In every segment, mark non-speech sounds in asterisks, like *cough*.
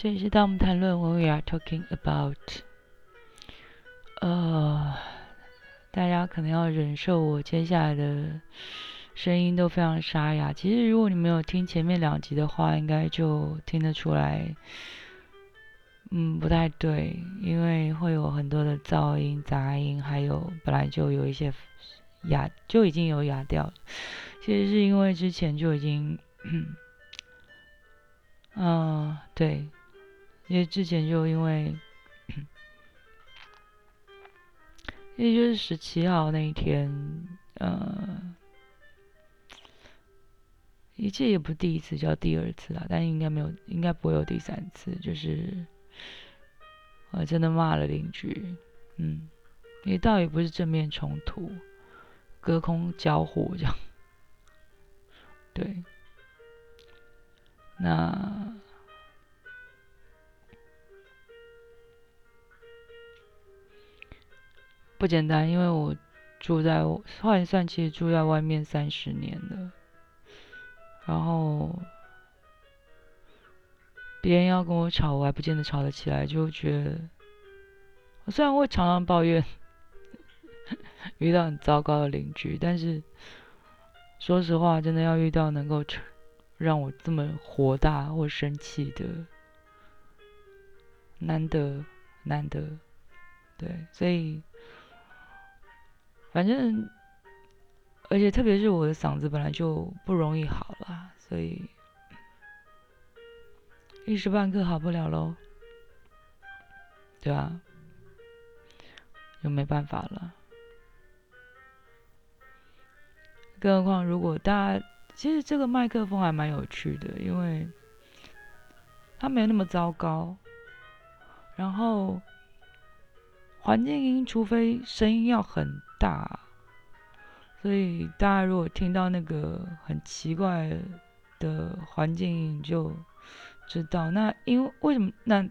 这里是当我们谈论 when we are talking about，呃，大家可能要忍受我接下来的声音都非常沙哑。其实如果你没有听前面两集的话，应该就听得出来，嗯，不太对，因为会有很多的噪音、杂音，还有本来就有一些哑，就已经有哑掉了。其实是因为之前就已经，嗯，对。因为之前就因为，因为就是十七号那一天，呃，一切也不是第一次，叫第二次了，但应该没有，应该不会有第三次。就是我真的骂了邻居，嗯，也倒也不是正面冲突，隔空交火这样，*laughs* 对，那。不简单，因为我住在换算，其实住在外面三十年了。然后别人要跟我吵，我还不见得吵得起来，就觉得我虽然会常常抱怨遇到很糟糕的邻居，但是说实话，真的要遇到能够让我这么火大或生气的，难得难得，对，所以。反正，而且特别是我的嗓子本来就不容易好了，所以一时半刻好不了喽，对吧？就没办法了。更何况，如果大家其实这个麦克风还蛮有趣的，因为它没有那么糟糕，然后环境音，除非声音要很。大，所以大家如果听到那个很奇怪的环境音，就知道那因为为什么那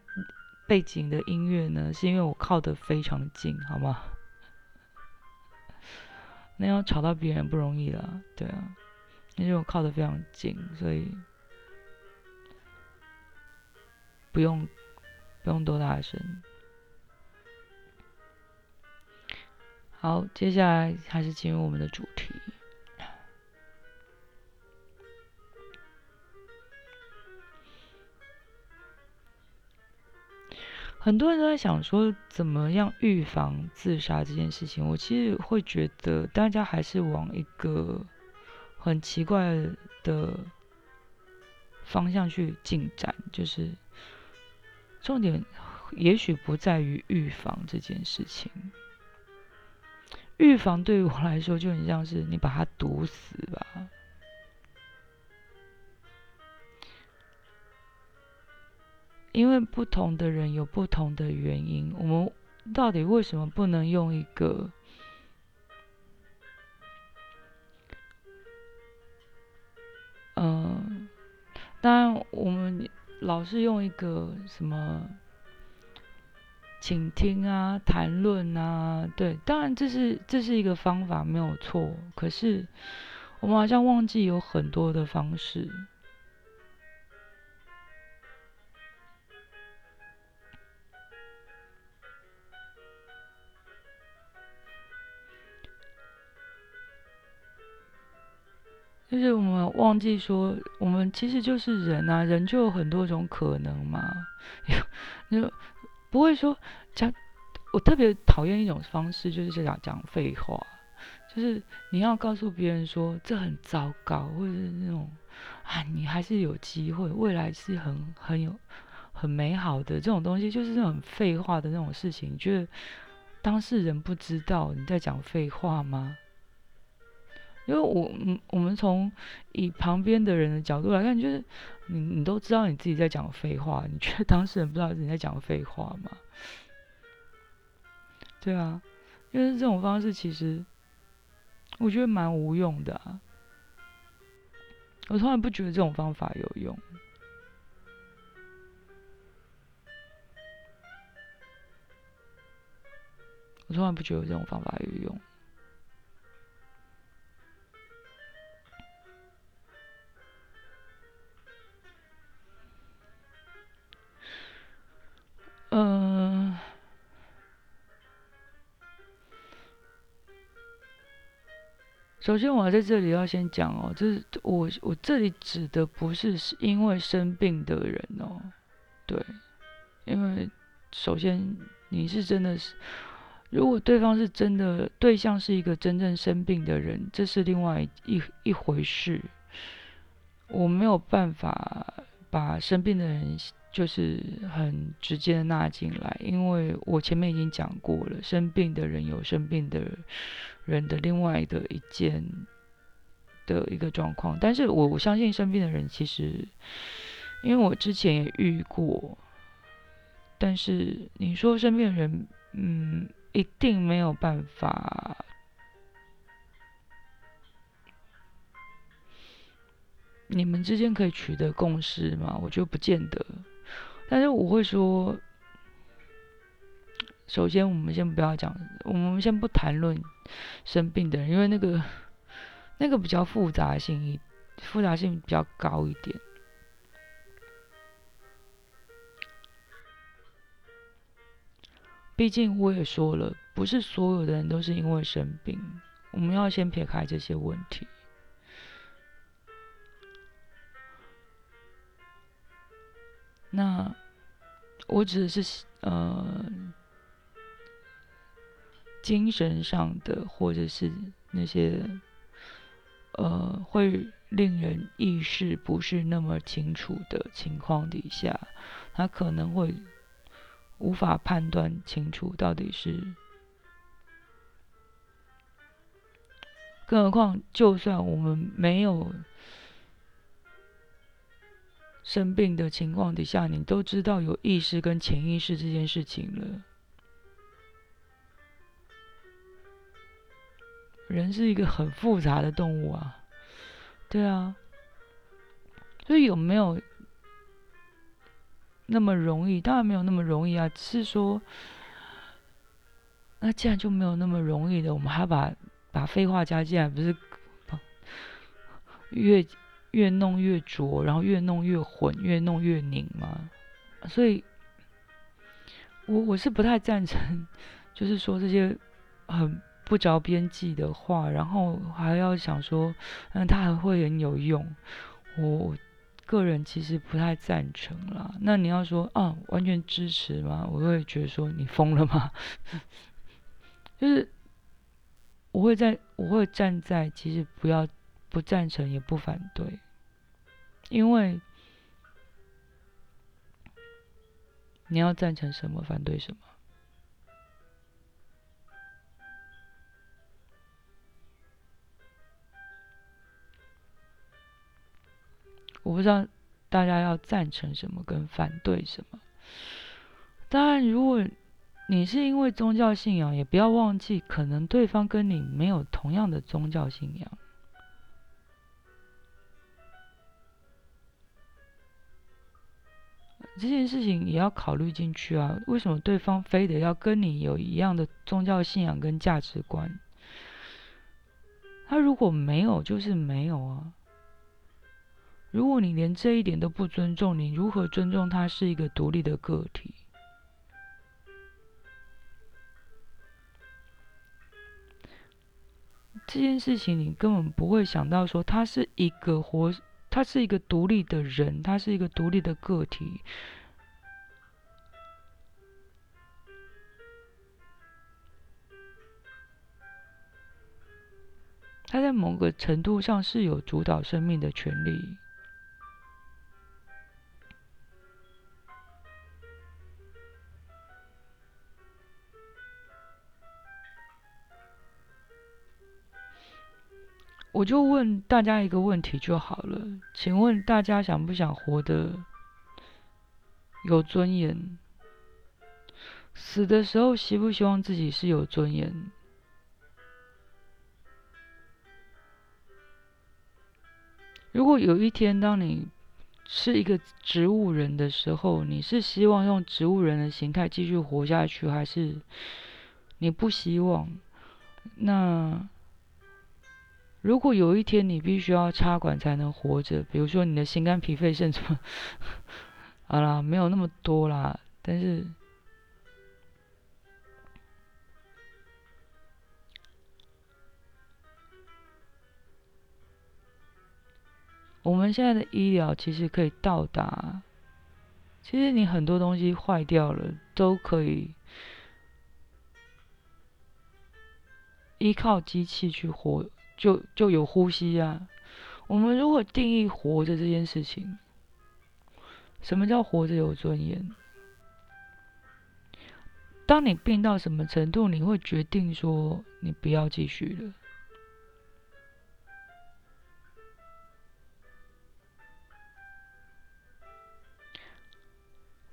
背景的音乐呢？是因为我靠得非常近，好吗？*laughs* 那要吵到别人不容易了，对啊，因为我靠得非常近，所以不用不用多大声。好，接下来还是进入我们的主题。很多人都在想说，怎么样预防自杀这件事情？我其实会觉得，大家还是往一个很奇怪的方向去进展，就是重点也许不在于预防这件事情。预防对于我来说就很像是你把它毒死吧，因为不同的人有不同的原因。我们到底为什么不能用一个，嗯，当然我们老是用一个什么？倾听啊，谈论啊，对，当然这是这是一个方法，没有错。可是我们好像忘记有很多的方式，就是我们忘记说，我们其实就是人啊，人就有很多种可能嘛，就。*laughs* 不会说讲，我特别讨厌一种方式，就是讲讲废话，就是你要告诉别人说这很糟糕，或者是那种啊，你还是有机会，未来是很很有很美好的这种东西，就是那种废话的那种事情。你觉得当事人不知道你在讲废话吗？因为我嗯，我们从以旁边的人的角度来看，就是你你都知道你自己在讲废话，你觉得当事人不知道你在讲废话吗？*laughs* 对啊，因为这种方式其实我觉得蛮无用的啊，我从来不觉得这种方法有用，我从来不觉得这种方法有用。首先，我在这里要先讲哦，就是我我这里指的不是是因为生病的人哦，对，因为首先你是真的是，如果对方是真的对象是一个真正生病的人，这是另外一一回事，我没有办法把生病的人。就是很直接的纳进来，因为我前面已经讲过，生病的人有生病的人的另外的一件的一个状况，但是我我相信生病的人其实，因为我之前也遇过，但是你说生病的人，嗯，一定没有办法。你们之间可以取得共识吗？我觉得不见得。但是我会说，首先我们先不要讲，我们先不谈论生病的人，因为那个 *laughs* 那个比较复杂性复杂性比较高一点。毕竟我也说了，不是所有的人都是因为生病，我们要先撇开这些问题。那我指的是呃精神上的，或者是那些呃会令人意识不是那么清楚的情况底下，他可能会无法判断清楚到底是。更何况，就算我们没有。生病的情况底下，你都知道有意识跟潜意识这件事情了。人是一个很复杂的动物啊，对啊，所以有没有那么容易？当然没有那么容易啊，只是说，那既然就没有那么容易的，我们还把把废话加进来，不是越？越弄越浊，然后越弄越混，越弄越拧吗。所以，我我是不太赞成，就是说这些很不着边际的话，然后还要想说，嗯，它还会很有用。我个人其实不太赞成啦。那你要说啊，完全支持吗？我会觉得说你疯了吗？*laughs* 就是我会在，我会站在，其实不要。不赞成也不反对，因为你要赞成什么，反对什么。我不知道大家要赞成什么跟反对什么。当然，如果你是因为宗教信仰，也不要忘记，可能对方跟你没有同样的宗教信仰。这件事情也要考虑进去啊！为什么对方非得要跟你有一样的宗教信仰跟价值观？他如果没有，就是没有啊！如果你连这一点都不尊重，你如何尊重他是一个独立的个体？这件事情你根本不会想到说他是一个活。他是一个独立的人，他是一个独立的个体。他在某个程度上是有主导生命的权利。我就问大家一个问题就好了，请问大家想不想活得有尊严？死的时候希不希望自己是有尊严？如果有一天当你是一个植物人的时候，你是希望用植物人的形态继续活下去，还是你不希望？那？如果有一天你必须要插管才能活着，比如说你的心肝脾肺肾什么，*laughs* 好啦，没有那么多啦，但是我们现在的医疗其实可以到达，其实你很多东西坏掉了都可以依靠机器去活，就就有呼吸啊。我们如果定义活着这件事情，什么叫活着有尊严？当你病到什么程度，你会决定说你不要继续了？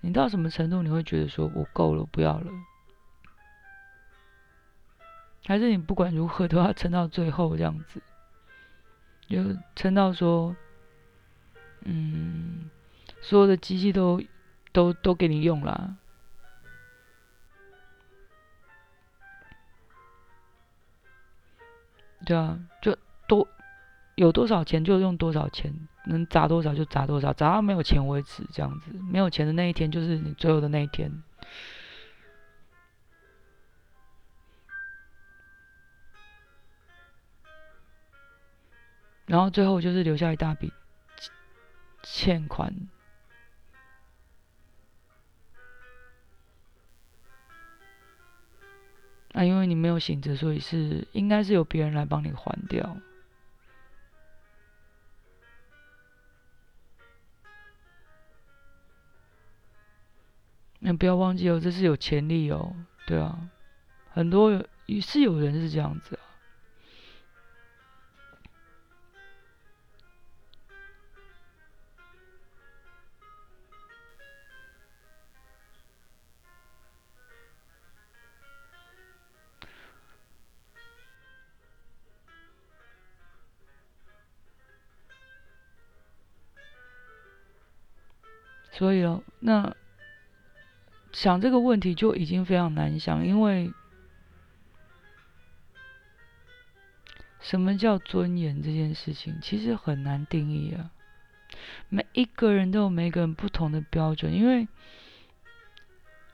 你到什么程度，你会觉得说我够了，不要了？还是你不管如何都要撑到最后这样子？就撑到说，嗯，所有的机器都都都给你用啦，对啊，就多有多少钱就用多少钱，能砸多少就砸多少，砸到没有钱为止，这样子，没有钱的那一天就是你最后的那一天。然后最后就是留下一大笔欠款，啊，因为你没有醒着，所以是应该是由别人来帮你还掉。那不要忘记哦，这是有潜力哦，对啊，很多是有人是这样子。所以哦，那想这个问题就已经非常难想，因为什么叫尊严这件事情其实很难定义啊。每一个人都有每个人不同的标准，因为，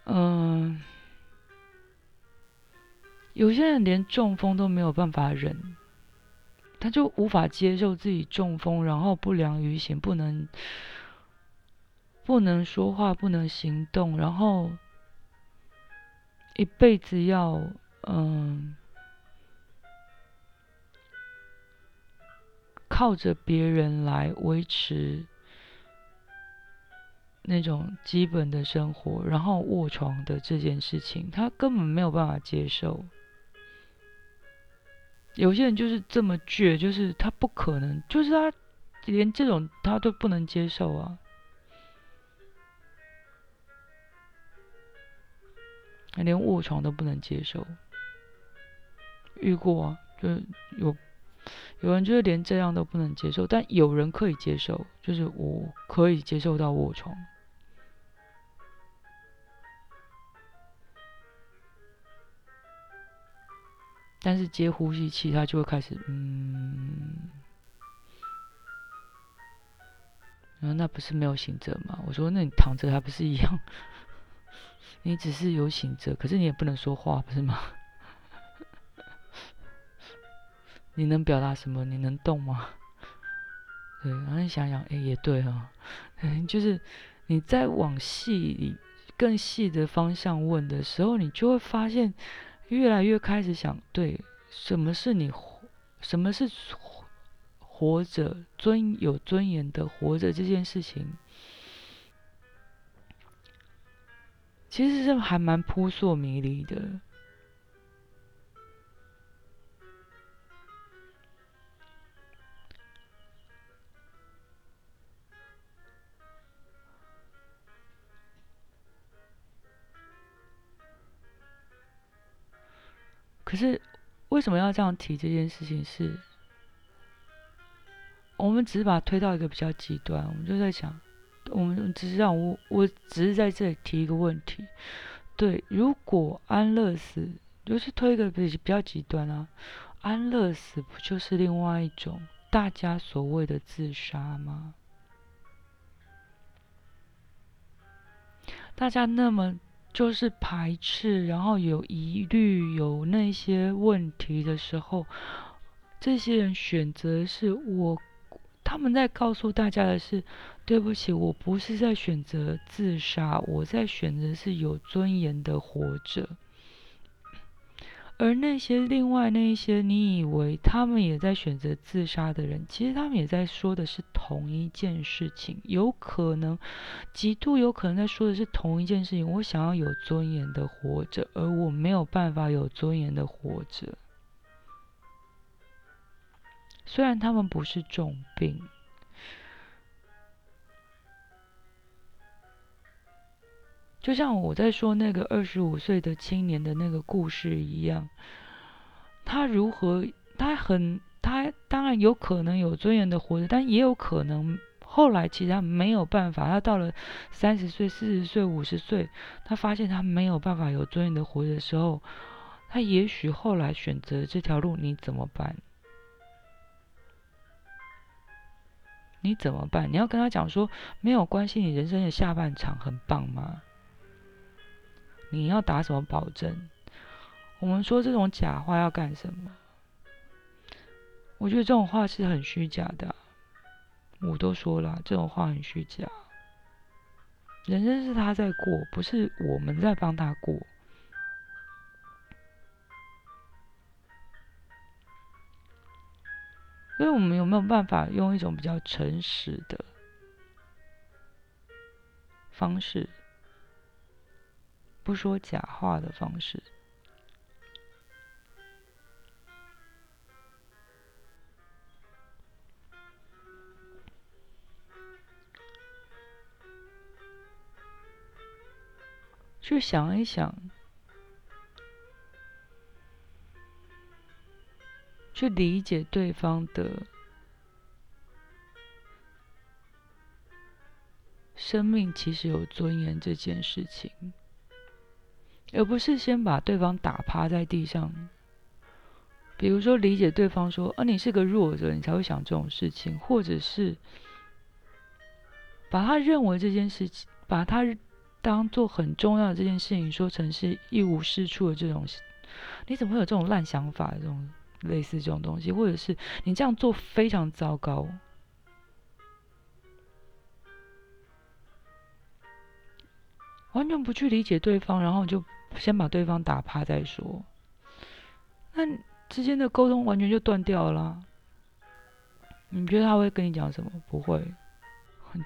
嗯，有些人连中风都没有办法忍，他就无法接受自己中风，然后不良于行，不能。不能说话，不能行动，然后一辈子要嗯靠着别人来维持那种基本的生活，然后卧床的这件事情，他根本没有办法接受。有些人就是这么倔，就是他不可能，就是他连这种他都不能接受啊。连卧床都不能接受，遇过啊，就有有人就是连这样都不能接受，但有人可以接受，就是我可以接受到卧床，但是接呼吸器他就会开始嗯，然后那不是没有醒着吗？我说那你躺着还不是一样？你只是有醒着，可是你也不能说话，不是吗？*laughs* 你能表达什么？你能动吗？对，然后你想想，哎，也对啊，就是你在往细更细的方向问的时候，你就会发现，越来越开始想，对，什么是你？什么是活着？尊有尊严的活着这件事情。其实是还蛮扑朔迷离的，可是为什么要这样提这件事情？是，我们只是把它推到一个比较极端，我们就在想。我们只是让我，我只是在这里提一个问题，对，如果安乐死，就是推一个比比较极端啊，安乐死不就是另外一种大家所谓的自杀吗？大家那么就是排斥，然后有疑虑，有那些问题的时候，这些人选择是我。他们在告诉大家的是：对不起，我不是在选择自杀，我在选择是有尊严的活着。而那些另外那一些，你以为他们也在选择自杀的人，其实他们也在说的是同一件事情，有可能极度有可能在说的是同一件事情。我想要有尊严的活着，而我没有办法有尊严的活着。虽然他们不是重病。就像我在说那个二十五岁的青年的那个故事一样，他如何？他很，他当然有可能有尊严的活着，但也有可能后来其实他没有办法。他到了三十岁、四十岁、五十岁，他发现他没有办法有尊严的活着的时候，他也许后来选择这条路，你怎么办？你怎么办？你要跟他讲说没有关系，你人生的下半场很棒吗？你要打什么保证？我们说这种假话要干什么？我觉得这种话是很虚假的。我都说了，这种话很虚假。人生是他在过，不是我们在帮他过。所以，我们有没有办法用一种比较诚实的方式？不说假话的方式，去想一想，去理解对方的生命其实有尊严这件事情。而不是先把对方打趴在地上，比如说理解对方说啊，你是个弱者，你才会想这种事情，或者是把他认为这件事情，把他当做很重要的这件事情说成是一无是处的这种，你怎么会有这种烂想法？这种类似这种东西，或者是你这样做非常糟糕，完全不去理解对方，然后就。先把对方打趴再说，那之间的沟通完全就断掉了。你觉得他会跟你讲什么？不会，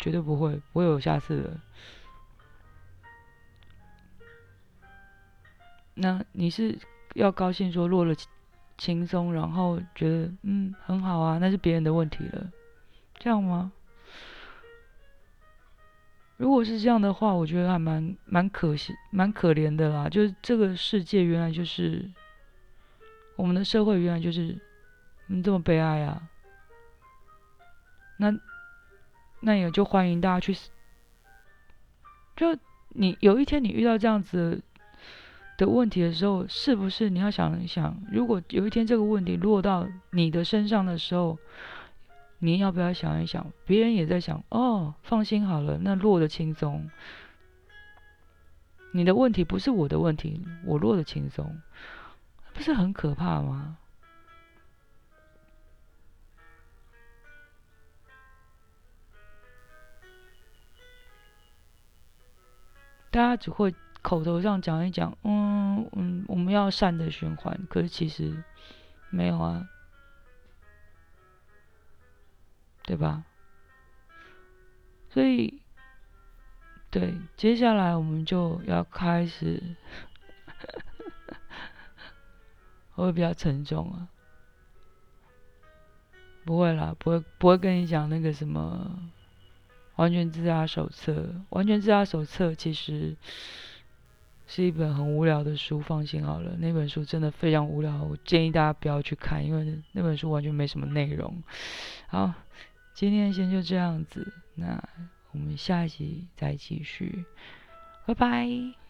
绝对不会，不会有下次的。那你是要高兴说落了轻松，然后觉得嗯很好啊，那是别人的问题了，这样吗？如果是这样的话，我觉得还蛮蛮可惜、蛮可怜的啦。就是这个世界原来就是我们的社会，原来就是嗯这么悲哀啊。那那也就欢迎大家去。就你有一天你遇到这样子的问题的时候，是不是你要想一想，如果有一天这个问题落到你的身上的时候？你要不要想一想？别人也在想哦，放心好了，那落得轻松。你的问题不是我的问题，我落得轻松，不是很可怕吗？大家只会口头上讲一讲，嗯嗯，我们要善的循环，可是其实没有啊。对吧？所以，对，接下来我们就要开始，我 *laughs* 会比较沉重啊。不会啦，不会，不会跟你讲那个什么完全自杀手册。完全自杀手册其实是一本很无聊的书，放心好了，那本书真的非常无聊，我建议大家不要去看，因为那本书完全没什么内容。好。今天先就这样子，那我们下一集再继续，拜拜。